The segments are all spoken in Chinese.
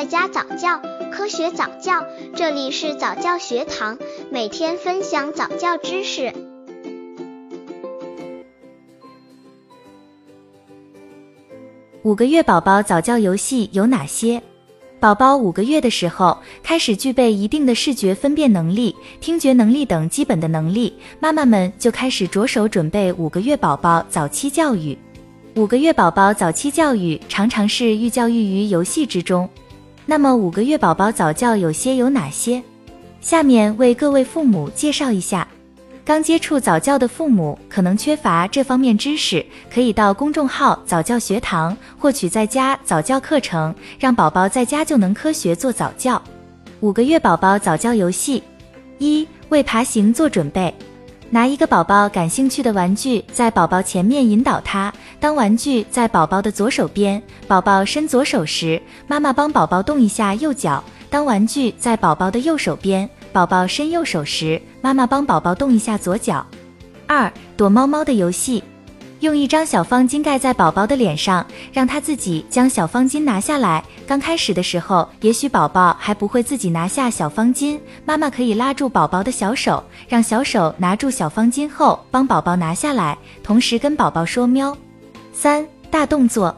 在家早教，科学早教，这里是早教学堂，每天分享早教知识。五个月宝宝早教游戏有哪些？宝宝五个月的时候开始具备一定的视觉分辨能力、听觉能力等基本的能力，妈妈们就开始着手准备五个月宝宝早期教育。五个月宝宝早期教育常常是寓教育于游戏之中。那么五个月宝宝早教有些有哪些？下面为各位父母介绍一下。刚接触早教的父母可能缺乏这方面知识，可以到公众号早教学堂获取在家早教课程，让宝宝在家就能科学做早教。五个月宝宝早教游戏：一、为爬行做准备。拿一个宝宝感兴趣的玩具，在宝宝前面引导他。当玩具在宝宝的左手边，宝宝伸左手时，妈妈帮宝宝动一下右脚；当玩具在宝宝的右手边，宝宝伸右手时，妈妈帮宝宝动一下左脚。二、躲猫猫的游戏。用一张小方巾盖在宝宝的脸上，让他自己将小方巾拿下来。刚开始的时候，也许宝宝还不会自己拿下小方巾，妈妈可以拉住宝宝的小手，让小手拿住小方巾后，帮宝宝拿下来，同时跟宝宝说喵。三大动作。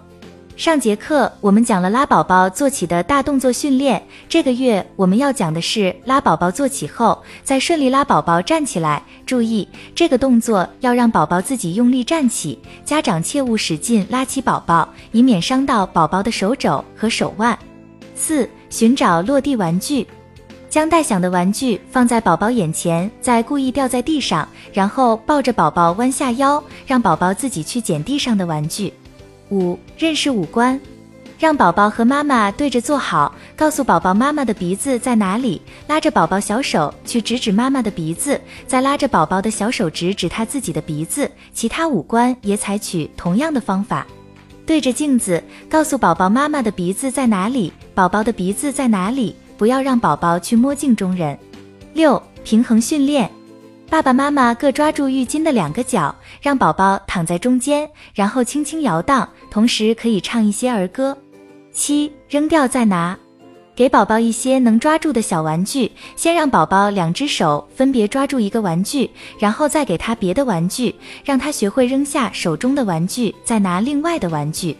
上节课我们讲了拉宝宝坐起的大动作训练，这个月我们要讲的是拉宝宝坐起后再顺利拉宝宝站起来。注意，这个动作要让宝宝自己用力站起，家长切勿使劲拉起宝宝，以免伤到宝宝的手肘和手腕。四、寻找落地玩具，将带响的玩具放在宝宝眼前，再故意掉在地上，然后抱着宝宝弯下腰，让宝宝自己去捡地上的玩具。五、认识五官，让宝宝和妈妈对着坐好，告诉宝宝妈妈的鼻子在哪里，拉着宝宝小手去指指妈妈的鼻子，再拉着宝宝的小手指指他自己的鼻子。其他五官也采取同样的方法，对着镜子告诉宝宝妈妈的鼻子在哪里，宝宝的鼻子在哪里，不要让宝宝去摸镜中人。六、平衡训练。爸爸妈妈各抓住浴巾的两个角，让宝宝躺在中间，然后轻轻摇荡，同时可以唱一些儿歌。七，扔掉再拿，给宝宝一些能抓住的小玩具，先让宝宝两只手分别抓住一个玩具，然后再给他别的玩具，让他学会扔下手中的玩具，再拿另外的玩具。